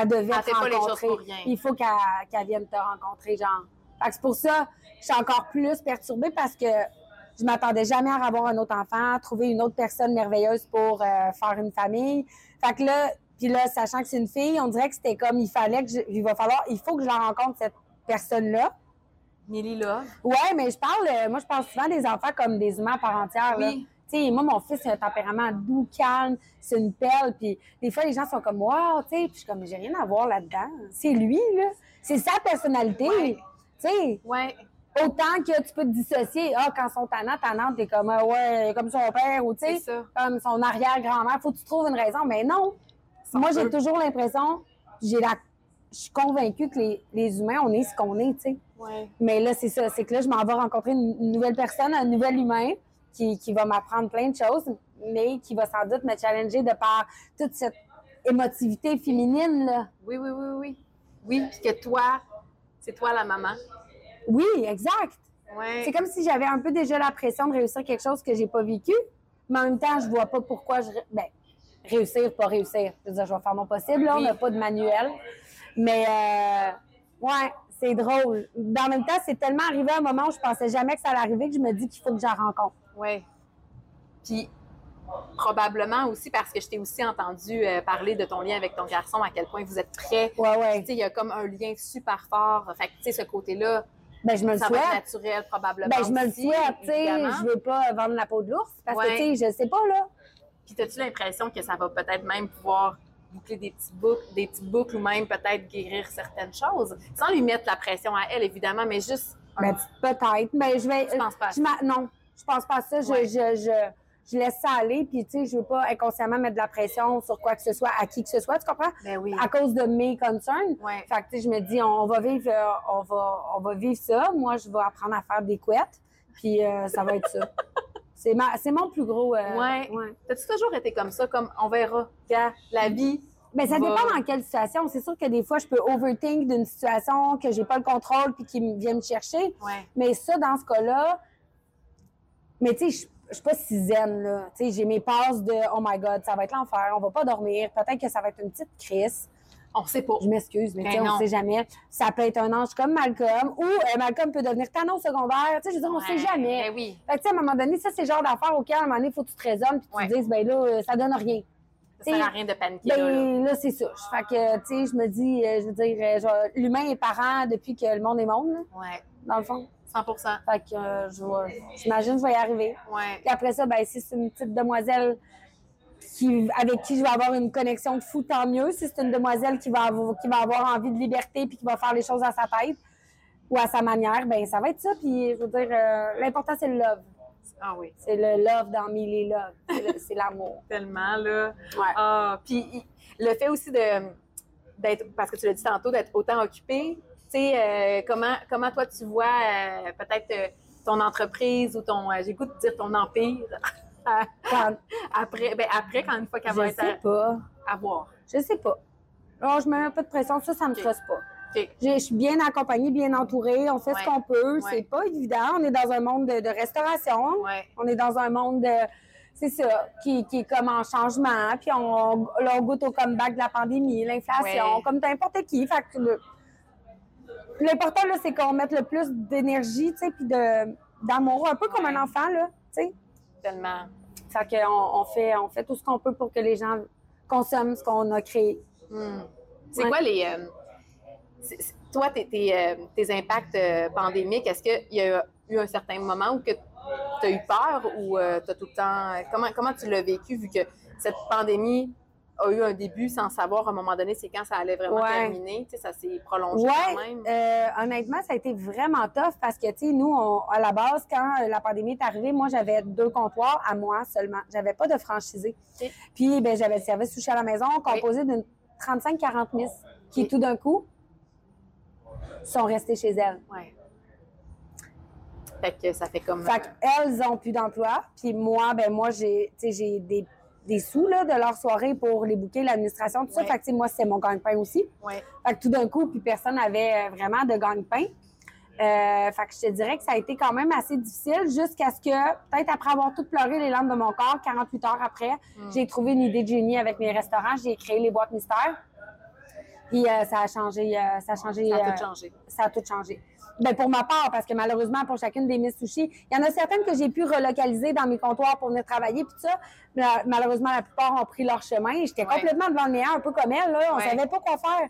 Elle devait Elle te fait pas les choses rencontrer. pour rien. Il faut qu'elle vienne te rencontrer, genre. C'est pour ça que je suis encore plus perturbée parce que je m'attendais jamais à avoir un autre enfant, trouver une autre personne merveilleuse pour euh, faire une famille. Fait que là, puis là, sachant que c'est une fille, on dirait que c'était comme il fallait que je- il va falloir, il faut que je la rencontre cette personne-là. Millie là. Ouais, mais je parle, euh, moi je parle souvent des enfants comme des humains à part entière. Oui. Sais, moi, mon fils, il a un tempérament doux, calme, c'est une perle. Puis des fois, les gens sont comme, wow, tu sais. Puis je suis comme, j'ai rien à voir là-dedans. C'est lui, là. C'est sa personnalité. Ouais. Tu sais, Ouais. autant que tu peux te dissocier. Ah, quand son tannant, tannante, t'es comme, ah ouais, comme son père, ou tu sais, C'est ça. comme son arrière-grand-mère. Faut que tu trouves une raison. Mais non. Moi, j'ai toujours l'impression, j'ai la. Je suis convaincue que les, les humains, on est ce qu'on est, tu sais. Ouais. Mais là, c'est ça. C'est que là, je m'en vais rencontrer une, une nouvelle personne, un nouvel humain qui, qui va m'apprendre plein de choses, mais qui va sans doute me challenger de par toute cette émotivité féminine, là. Oui, oui, oui, oui. Oui, puis que toi, c'est toi la maman. Oui, exact. Ouais. C'est comme si j'avais un peu déjà la pression de réussir quelque chose que j'ai pas vécu, mais en même temps, je vois pas pourquoi je... Ben, réussir, pas réussir. Je veux dire, je vais faire mon possible, là. On n'a pas de manuel. Mais, euh, ouais, c'est drôle. Mais en même temps, c'est tellement arrivé à un moment où je pensais jamais que ça allait arriver que je me dis qu'il faut que je la rencontre. Oui. Puis probablement aussi parce que je t'ai aussi entendu euh, parler de ton lien avec ton garçon, à quel point vous êtes prêts. Ouais, Tu ouais. sais, il y a comme un lien super fort. Fait que, tu sais, ce côté-là, Ben, je me le ça va être souhaite. naturel probablement Ben, je me le souhaite, tu sais. Je veux pas vendre la peau de l'ours parce Ouais. que, tu sais, je sais pas, là. Puis, as-tu l'impression que ça va peut-être même pouvoir boucler des petits boucles, des petites boucles ou même peut-être guérir certaines choses, sans lui mettre la pression à elle, évidemment, mais juste. un- Ben, peut-être. Mais je vais. Tu penses pas je non, je pense pas à ça. Je, Ouais. je, je, je laisse ça aller. Puis, tu sais, je veux pas inconsciemment mettre de la pression sur quoi que ce soit, à qui que ce soit. Tu comprends? Ben oui. À cause de mes concerns. Ouais. Fait que, tu sais, je me dis, on va vivre, euh, on va, on va vivre ça. Moi, je vais apprendre à faire des couettes. Puis, euh, ça va être ça. C'est ma, c'est mon plus gros. euh, Ouais. T'as-tu toujours été comme ça, comme on verra, gars, la vie? Mais ça va- dépend dans quelle situation. C'est sûr que des fois, je peux overthink d'une situation que j'ai pas le contrôle puis qui vient me chercher. Ouais. Mais ça, dans ce cas-là, mais tu sais, je suis pas si zen, là. Tu sais, j'ai mes passes de « Oh my God, ça va être l'enfer, on va pas dormir, peut-être que ça va être une petite crise. On sait pas. Je m'excuse, mais Ben tu sais, on sait jamais. Ça peut être un ange comme Malcolm ou euh, Malcolm peut devenir au secondaire. Tu sais, je veux dire, on sait Ouais. jamais. Ben oui. Fait que, tu sais, à un moment donné, ça, c'est le genre d'affaire auquel, à un moment donné, il faut que tu te raisonnes puis tu Ouais. te dises, ben là, euh, ça donne rien. Ça sert à rien de paniquer. là, là. Ben là, c'est ça. Fait que, tu sais, je me dis, euh, je veux dire, genre, l'humain est parent depuis que le monde est monde, là, Ouais. dans le fond. 100 Fait que, euh, j'imagine que je vais y arriver. Ouais. Puis après ça, ben, si c'est une petite demoiselle qui, avec qui je vais avoir une connexion de fou, tant mieux. Si c'est une demoiselle qui va, avoir, qui va avoir envie de liberté puis qui va faire les choses à sa tête ou à sa manière, ben ça va être ça. Puis, je veux dire, euh, l'important, c'est le love. Ah oui. C'est le love dans mille et love. C'est l'amour. Tellement, là. Ouais. Ah, puis le fait aussi de d'être, parce que tu l'as dit tantôt, d'être autant occupé, sais, euh, comment, comment toi tu vois euh, peut-être euh, ton entreprise ou ton, j'ai goût de dire ton empire Quand- après, ben après, quand une fois qu'elle va je être sais pas. à, voir. Je sais pas. Non, je me mets pas de pression. Ça, ça me Ok. stresse pas. Je je suis bien accompagnée, bien entourée. On fait Ouais. ce qu'on peut. Ouais. C'est pas évident. On est dans un monde de, de restauration. Ouais. On est dans un monde de. C'est ça, qui, qui est comme en changement. Puis on, là, on goûte au comeback de la pandémie, l'inflation, comme n'importe qui. Fait que le- l'important, là, c'est qu'on mette le plus d'énergie, tu sais, puis de, d'amour, un peu comme un enfant, là, tu sais. Tellement. Fait qu'on on fait, on fait tout ce qu'on peut pour que les gens consomment ce qu'on a créé. Hmm. C'est Ouais. quoi les. euh, toi, tes, tes, euh, tes impacts euh, pandémiques, est-ce qu'il y a eu un certain moment où tu as eu peur ou tu as tout le temps. Comment, comment tu l'as vécu vu que cette pandémie a eu un début sans savoir à un moment donné c'est quand ça allait vraiment Ouais. terminer? Tu sais, ça s'est prolongé Ouais, quand même. euh, honnêtement, ça a été vraiment tough parce que, tu sais, nous, on- à la base, quand la pandémie est arrivée, moi, j'avais deux comptoirs à moi seulement. J'avais pas de franchisé. Puis, ben, j'avais le service sushi à la maison composé d'une 35-40 miss qui, tout d'un coup, sont restées chez elles. Ouais. Fait que ça fait comme. Fait qu'elles ont plus d'emploi. Puis moi, ben moi, j'ai des, des sous là, de leur soirée pour les bouquets, l'administration, tout ça. Ouais. Fait que, moi, c'est mon gagne-pain aussi. ouais. Fait que tout d'un coup, puis personne n'avait euh, vraiment de gagne-pain. Euh, fait que je te dirais que ça a été quand même assez difficile jusqu'à ce que, peut-être après avoir tout pleuré les larmes de mon corps, 48 heures après, Hmm. j'ai trouvé une idée de génie avec mes restaurants. J'ai créé les boîtes mystères. Puis euh, ça a changé, euh, ça a changé, Ça a tout changé. ça a tout changé. Ben pour ma part, parce que malheureusement, pour chacune des Miss Sushi, il y en a certaines que j'ai pu relocaliser dans mes comptoirs pour venir travailler, puis ça. Euh, malheureusement, la plupart ont pris leur chemin. J'étais Ouais. complètement devant le néant, un peu comme elle. Là. On Ouais. savait pas quoi faire.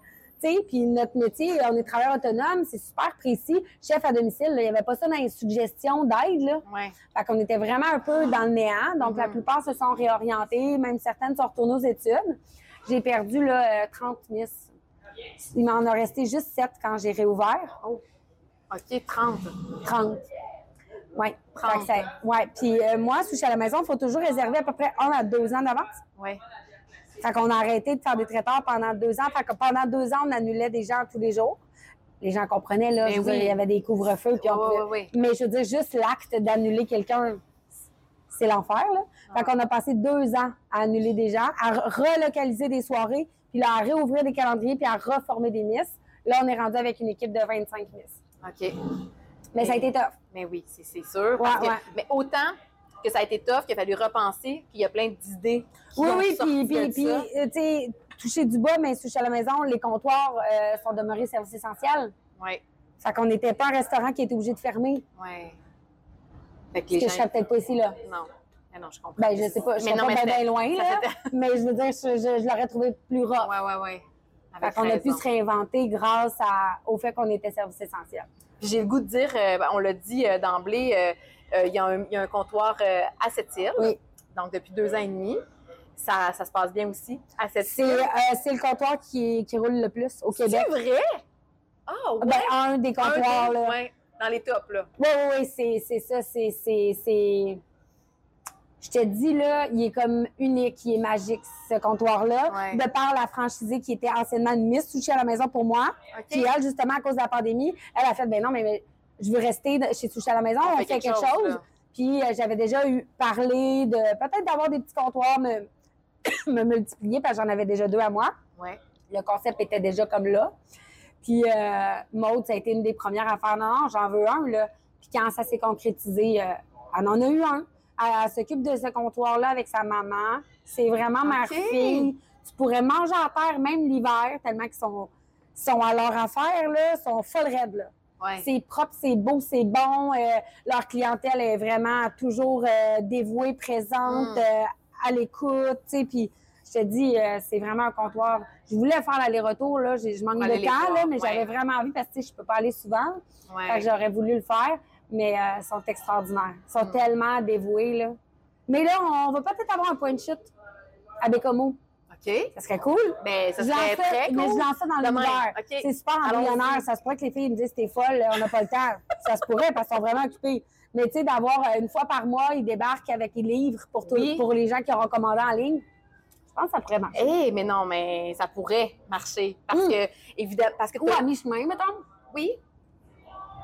Puis notre métier, on est travailleur autonome, c'est super précis. Chef à domicile, il n'y avait pas ça dans les suggestions d'aide. Là. Ouais. Fait qu'on était vraiment un peu dans le néant. Donc, la Mhm. plupart se sont réorientés, même certaines sont retournées aux études. J'ai perdu là, euh, 30 Miss. Il m'en a resté juste 7 quand j'ai réouvert. OK, 30. 30. Oui. 30. Ouais. Puis euh, moi, sushi à la maison, il faut toujours réserver à peu près un à deux ans d'avance. Ouais. Fait qu'on a arrêté de faire des traiteurs pendant deux ans. Fait que pendant deux ans, on annulait des gens tous les jours. Les gens comprenaient, là. Je dire, oui. il y avait des couvre-feux. Puis on Ouais, pouvait- ouais. Mais je veux dire, juste l'acte d'annuler quelqu'un, c'est l'enfer, là. Fait qu'on a passé deux ans à annuler des gens, à re- relocaliser des soirées, puis là, à réouvrir des calendriers, puis à reformer des miss. Là, on est rendu avec une équipe de 25 miss. OK. Mais ça a été tough. Mais oui, c'est sûr. parce Ouais, que- ouais. Mais autant que ça a été tough, qu'il a fallu repenser, qu'il y a plein d'idées. Oui, oui, puis, puis, puis euh, tu sais, toucher du bois, mais à la maison, les comptoirs euh, sont demeurés services essentiels. Ouais, Fait qu'on n'était pas un restaurant qui était obligé de fermer. ouais. Fait que les que je serais peut-être pas ici, là. Non. Mais non, je comprends. Ben, je sais pas, je non, pas bien, loin, là. Mais je veux dire, je, je- je l'aurais trouvé plus rough. Ouais, ouais, Fait Avec qu'on a pu se réinventer grâce à- au fait qu'on était service essentiel. J'ai le goût de dire, euh, ben, on l'a dit euh, d'emblée, euh, il y, a un- il y a un comptoir à cette île. Oui. Donc, depuis deux ans et demi. Ça, ça se passe bien aussi à cette C'est île. c'est le comptoir qui, qui roule le plus au Québec. C'est vrai? Ah, ouais. Ben, un des comptoirs, Un des- là. ouais, dans les tops, là. Oui, oui, oui, c'est c'est ça. C'est. Je te dis, là, il est comme unique, il est magique, ce comptoir-là. Ouais. De par la franchisée qui était anciennement une Miss Sushi à la maison pour moi. OK. Puis elle, justement, à cause de la pandémie, elle a fait, ben non, mais, mais je veux rester chez Sushi à la maison, on, fait, quelque, chose. Puis euh, j'avais déjà eu parlé de peut-être d'avoir des petits comptoirs me, me multiplier, parce que j'en avais déjà deux à moi. Ouais. Le concept était déjà comme là. Puis euh, Maude, ça a été une des premières à faire non, non, j'en veux un. Là. Puis quand ça s'est concrétisé, euh, elle en a eu un. Elle, s'occupe de ce comptoir-là avec sa maman. C'est vraiment ma OK. fille. Tu pourrais manger à terre même l'hiver, tellement qu'ils sont, sont à leur affaire, là, sont full raides. Là. Ouais. C'est propre, c'est beau, c'est bon. Euh, leur clientèle est vraiment toujours euh, dévouée, présente, Mm. euh, à l'écoute, tu sais. Puis je te dis, euh, c'est vraiment un comptoir. Je voulais faire l'aller-retour, là. Je manque Aller de temps, là, mais ouais. j'avais vraiment envie parce que je peux pas aller souvent. Ouais. J'aurais voulu le faire, mais euh, sont extraordinaires. Ils sont Mm. tellement dévoués, là. Mais là, on va peut-être avoir un point de chute à Bécomo. OK. Ça serait cool. Ben, ça je serait très cool. mais je lance ça dans l'univers. OK. C'est super embryonnaire. Ça se pourrait que les filles me disent t'es folle, on n'a pas le temps. ça se pourrait parce qu'ils sont vraiment occupés. Mais tu sais, d'avoir euh, une fois par mois, ils débarquent avec des livres pour, tout- Oui. pour les gens qui ont commandé en ligne. Je pense que ça pourrait marcher. Eh, mais non, mais ça pourrait marcher. Parce Mm. que, évidemment, parce que Ou à mi-chemin, mettons. oui,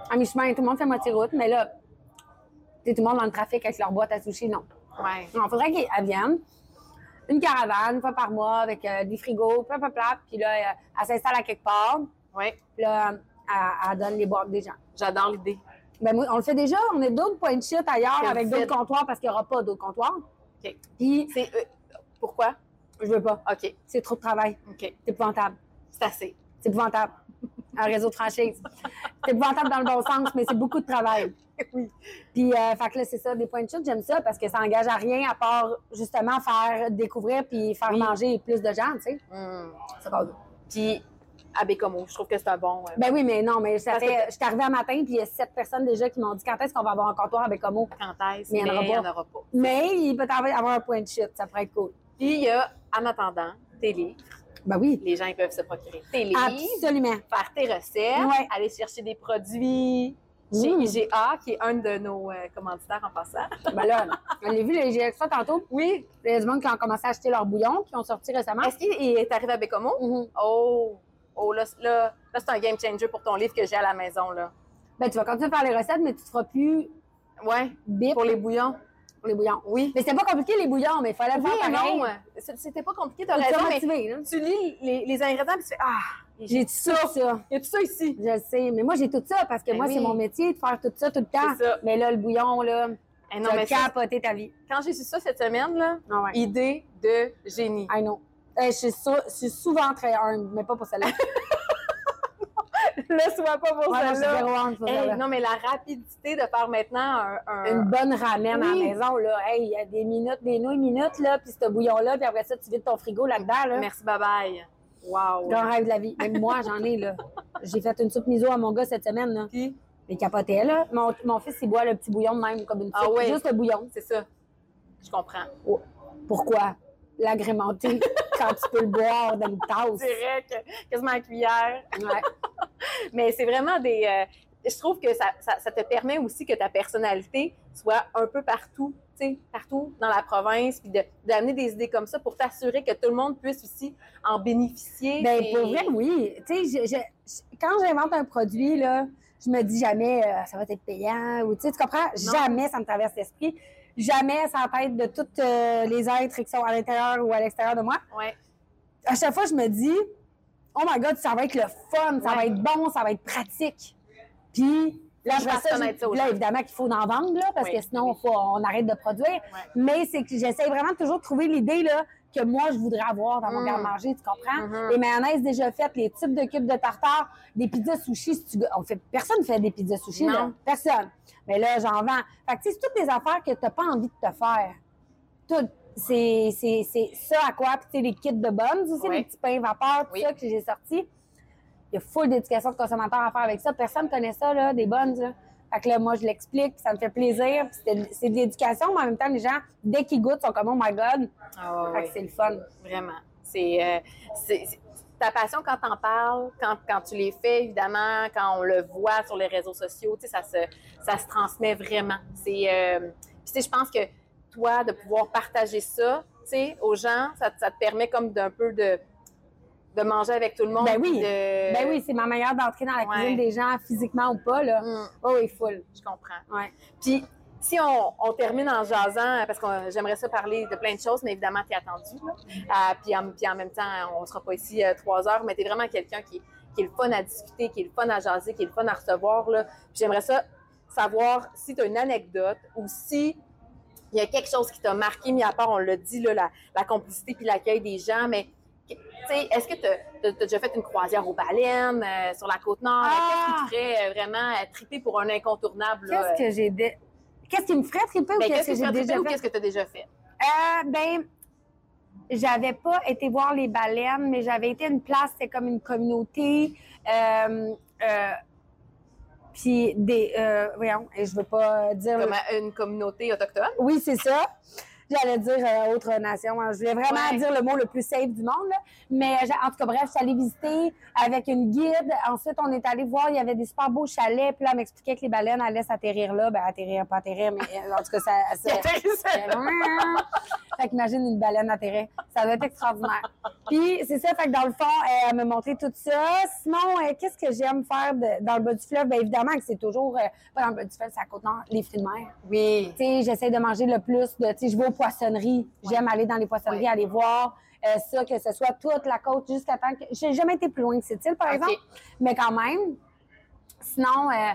À mi-chemin, tout le monde fait moitié route, mais là, tu sais, tout le monde dans le trafic avec leur boîte à sushi, non. ouais. Non, il faudrait qu'elles viennent. Une caravane, une fois par mois, avec euh, des frigos, plat, plat, plat. Puis là, euh, elle s'installe à quelque part. Ouais. Puis là, elle, elle donne les boîtes des gens. J'adore l'idée. Ben, on le fait déjà. On a d'autres points de chute ailleurs avec d'autres comptoirs parce qu'il n'y aura pas d'autres comptoirs. OK. Puis, C'est euh, pourquoi? je veux pas. OK. C'est trop de travail. OK. C'est épouvantable. C'est assez. C'est épouvantable. Un réseau de franchise. C'est épouvantable dans le bon sens, mais c'est beaucoup de travail. Oui. Puis, euh, fait que là, c'est ça, des points de chute, j'aime ça parce que ça engage à rien à part justement faire découvrir puis faire Oui. manger plus de gens, tu sais. Hum. Ça va. Puis, à Bécomo, je trouve que c'est un bon. euh, Ben oui, mais non, mais ça Parce fait. que- Je suis arrivée un matin, puis il y a sept personnes déjà qui m'ont dit quand est-ce qu'on va avoir un comptoir avec Como. quand est-ce, Mais il y en aura en pas. aura pas. Mais il peut avoir un point de chute, ça pourrait être cool. Puis, il y a, en attendant, tes livres. Ben oui. Les gens ils peuvent se procurer tes livres, Absolument. faire tes recettes, Ouais. aller chercher des produits chez Mm. IGA, qui est un de nos euh, commanditaires en passant. Ben là, on l'a vu, les GX ça tantôt. Oui. Il y a du monde qui ont commencé à acheter leur bouillon, qui ont sorti récemment. Est-ce qu'il est arrivé à Bécomo? Mhm. Oh! Oh, là, là, là c'est un game changer pour ton livre que j'ai à la maison, là. Ben, tu vas continuer à faire les recettes, mais tu ne feras plus Ouais, bip pour les bouillons. Les bouillons. Oui. Mais c'était pas compliqué, les bouillons, mais il fallait le Oui, faire pareil. non, c'est- c'était pas compliqué, t'as raison, mais motiver, là. tu lis les, les ingrédients et tu fais Ah! J'ai tout ça. ça. Il y a tout ça ici. Je sais. Mais moi, j'ai tout ça parce que Ben moi, oui. c'est mon métier de faire tout ça tout le temps. Ça. Mais là, le bouillon, là, Eh tu non, mais capoté ta vie. quand j'ai su ça cette semaine, là, Ah ouais. idée de génie. I know. Euh, je, suis sou- je suis souvent très humble, mais pas pour celle-là. Sois pas pour Ouais, pour Hey, non, mais la rapidité de faire maintenant un. un- Une bonne ramen à la Oui. maison, là. Hey, il y a des minutes, des nouilles minutes, là, puis ce bouillon-là, puis après ça, tu vides ton frigo là-dedans, là. Merci, bye bye. Wow. Grand rêve de la vie. Même moi, j'en ai, là. J'ai fait une soupe miso à mon gars cette semaine, là. Puis, Il capotait, là. Mon, mon fils, il boit le petit bouillon de même, comme une Ah soupe. ouais. Juste le bouillon. c'est ça. Je comprends. Pourquoi? L'agrémenter quand tu peux le boire dans une tasse. Direct, quasiment à cuillère. Ouais. Mais c'est vraiment des. euh, je trouve que ça, ça, ça te permet aussi que ta personnalité soit un peu partout, tu sais, partout dans la province, puis de- d'amener des idées comme ça pour t'assurer que tout le monde puisse aussi en bénéficier. Ben, puis- pour vrai, oui. Tu sais, je- je- je- quand j'invente un produit, là, je me dis jamais euh, ça va être payant ou tu sais, tu comprends? Jamais ça me traverse l'esprit. Jamais ça en tête de tous euh, les êtres qui sont à l'intérieur ou à l'extérieur de moi. Ouais. À chaque fois, je me dis, oh my God, ça va être le fun, ça Ouais. va être bon, ça va être pratique. Puis là, Je ça, là, évidemment qu'il faut en vendre, là, parce Oui, que sinon, faut- on arrête de produire. Mais c'est que j'essaie vraiment toujours de trouver l'idée là, que moi, je voudrais avoir dans mon Mm. garde-manger, tu comprends? Mhm. Les mayonnaises déjà faites, les types de cubes de tartare, des pizzas sushi. Si tu... on fait... Personne ne fait des pizzas sushi, Non. là. Personne. Mais là, j'en vends. Fait que, tu sais, c'est toutes des affaires que tu n'as pas envie de te faire. Tout. C'est c'est- c'est ça à quoi. Puis, tu sais, les kits de bonnes aussi, Oui. les petits pains vapeur, tout Oui. ça que j'ai sorti. Il y a full d'éducation de consommateur à faire avec ça. Personne ne connaît ça, là, des bonnes. Là. Fait que là, moi, je l'explique, ça me fait plaisir. C'est de- l'éducation, mais en même temps, les gens, dès qu'ils goûtent, sont comme, oh my God. Ah Fait que c'est le fun. Vraiment. C'est euh, c'est- ta passion quand t'en parles, quand, quand tu les fais, évidemment, quand on le voit sur les réseaux sociaux, ça se, ça se transmet vraiment. C'est, euh, puis je pense que toi, de pouvoir partager ça, aux gens, ça, ça te permet comme d'un peu de, de manger avec tout le monde. Ben oui. de- Ben oui, c'est ma manière d'entrer dans la Ouais. cuisine des gens, physiquement ou pas, là. Hum, Oh oui, full. je comprends. Ouais. Puis, si on, on termine en jasant, parce que j'aimerais ça parler de plein de choses, mais évidemment, tu es attendu. Là. Euh, puis, en, puis en même temps, on ne sera pas ici euh, trois heures, mais tu es vraiment quelqu'un qui, qui est le fun à discuter, qui est le fun à jaser, qui est le fun à recevoir. Là. Puis j'aimerais ça savoir si tu as une anecdote ou si il y a quelque chose qui t'a marqué, mis à part, on l'a dit, là, la, la complicité puis l'accueil des gens, mais est-ce que tu as, déjà fait une croisière aux baleines euh, sur la côte nord? Ah! Qu'est-ce qui te ferait euh, vraiment euh, triper pour un incontournable? Qu'est-ce que j'ai dé- Qu'est-ce qui me ferait triper ou ben, qu'est-ce que j'ai déjà fait? qu'est-ce que tu as déjà fait? Euh, ben, j'avais pas été voir les baleines, mais j'avais été à une place, c'était comme une communauté. Puis des. Voyons, et je veux pas dire. Comme une communauté autochtone? Oui, c'est ça. J'allais dire euh, autre nation. hein. Je voulais vraiment Ouais. dire le mot le plus safe du monde. là. Mais j'ai- en tout cas, bref, je suis allée visiter avec une guide. Ensuite, on est allé voir, il y avait des super beaux chalets. Puis là, elle m'expliquait que les baleines allaient s'atterrir là. Ben, atterrir, pas atterrir, mais euh, en tout cas, ça. ça fait qu'imagine une baleine atterrir. Ça doit être extraordinaire. Puis, c'est ça. Fait que dans le fond, euh, elle m'a montré tout ça. Sinon, euh, qu'est-ce que j'aime faire de- dans le bas du fleuve? Bien évidemment que c'est toujours, euh, pas dans le bas du fleuve, c'est à Côte-Nord, les fruits de mer. Oui. Tu sais, j'essaie de manger le plus de, tu sais, je vais aux poissonneries. J'aime aller dans les poissonneries, Ouais. aller voir euh, ça, que ce soit toute la côte jusqu'à temps que, j'ai jamais été plus loin que cette île, par exemple, mais quand même. Sinon, euh,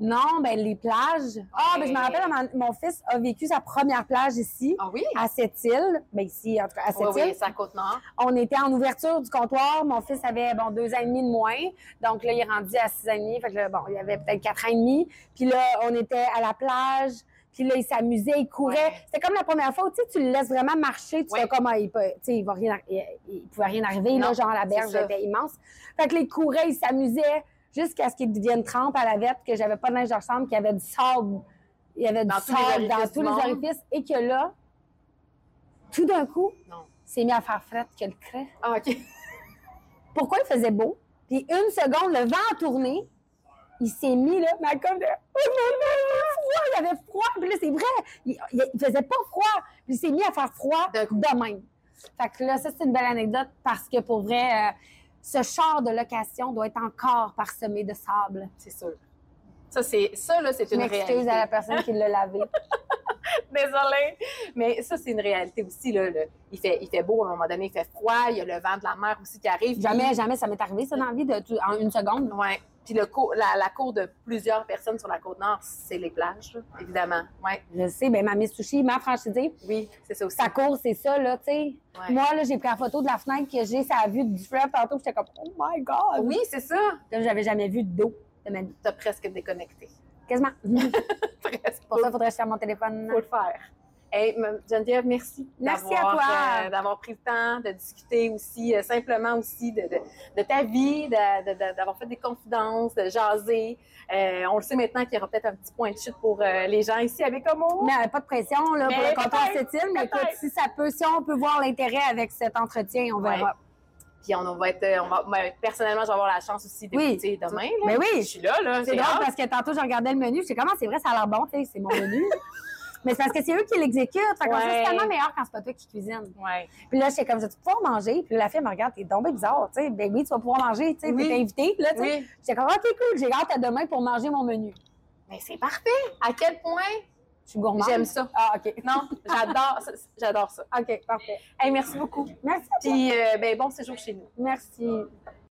Non, ben les plages. Ah, ben je me rappelle, mon, mon fils a vécu sa première plage ici, Ah oui? à Sept-Îles. Ben ici, en tout cas, à Oui, Sept-Îles. oui, c'est à Côte-Nord. On était en ouverture du comptoir. Mon fils avait, bon, deux ans et demi de moins. Donc là, il est rendu à six ans et demi. Fait que là, bon, il avait peut-être quatre ans et demi. Puis là, on était à la plage. Puis là, il s'amusait, il courait. Ouais. C'était comme la première fois où, tu sais, tu le laisses vraiment marcher. Tu Ouais. sais comment il peut, il va rien, il, il pouvait rien arriver. Non, là, genre, la c'est berge était immense. Fait que là, il courait, il s'amusait jusqu'à ce qu'il devienne trempe à la vette, que j'avais pas de linge de ressemble, qu'il y avait du sable. Il y avait Dans du tous les sable dans orifices tous les orifices. Et que là, tout d'un coup, s'est mis à faire frette que le craie Ah, OK. pourquoi il faisait beau? Puis une seconde, le vent a tourné. Il s'est mis là, mais comme de... Oh, il avait froid. Puis là, c'est vrai, il, il- faisait pas froid. Puis il s'est mis à faire froid de même. Fait que là, ça, c'est une belle anecdote parce que pour vrai, euh, ce char de location doit être encore parsemé de sable. C'est sûr. Ça, c'est, ça là, c'est Je une m'excuse réalité. à la personne qui l'a lavé. Désolée. Mais ça, c'est une réalité aussi. Là, il, fait, il fait beau à un moment donné, il fait froid, il y a le vent de la mer aussi qui arrive. Jamais, jamais ça m'est arrivé, ça, dans la vie, de tout- en une seconde. Ouais. Puis le cours, la, la cour de plusieurs personnes sur la côte nord, c'est les plages, là, évidemment. Ouais. Je sais, ben ma Mitsushi, ma franchisée, Oui, c'est ça aussi. sa cour, c'est ça, là, tu sais. Ouais. Moi, là, j'ai pris la photo de la fenêtre que j'ai, ça a vue du fleuve tantôt, j'étais comme, oh my God! Oui, c'est ça. Là, j'avais jamais vu d'eau de ma vie. T'as presque déconnecté. Quasiment. Presque. Pour ça, il faudrait que je mon téléphone. faut le faire. Hey, Geneviève, merci. Merci à toi. euh, d'avoir pris le temps de discuter aussi, euh, simplement aussi de, de- de ta vie, de- d'avoir fait des confidences, de jaser. Euh, on le sait maintenant qu'il y aura peut-être un petit point de chute pour les gens ici avec Homo. Mais pas de pression là, pour Mais le peut-être, cette île, mais écoute, si ça peut, si on peut voir l'intérêt avec cet entretien, on verra. Puis on, va être, euh, on va, moi, personnellement, je vais avoir la chance aussi d'écouter demain. Là. Mais oui. Je suis là, là. C'est drôle parce que tantôt, je regardais le menu, je sais comment c'est vrai, ça a l'air bon, tu sais, c'est mon menu. mais c'est parce que c'est eux qui l'exécutent. Fait Ouais. c'est tellement meilleur quand c'est pas toi qui cuisine. Ouais. Puis là, j'étais comme, je vais pouvoir manger? Puis la fille me regarde, t'es tombé bizarre, tu sais. Ben oui, tu vas pouvoir manger, tu sais, Oui. t'es invité, là, tu sais. Oui. J'étais comme, OK, cool, j'ai hâte à demain pour manger mon menu. Mais c'est parfait. À quel point Je suis gourmande. j'aime ça. Ah, OK. Non, j'adore ça. J'adore ça. OK, parfait. Hey, merci beaucoup. Merci. Puis, euh, ben, bon séjour chez nous. Merci.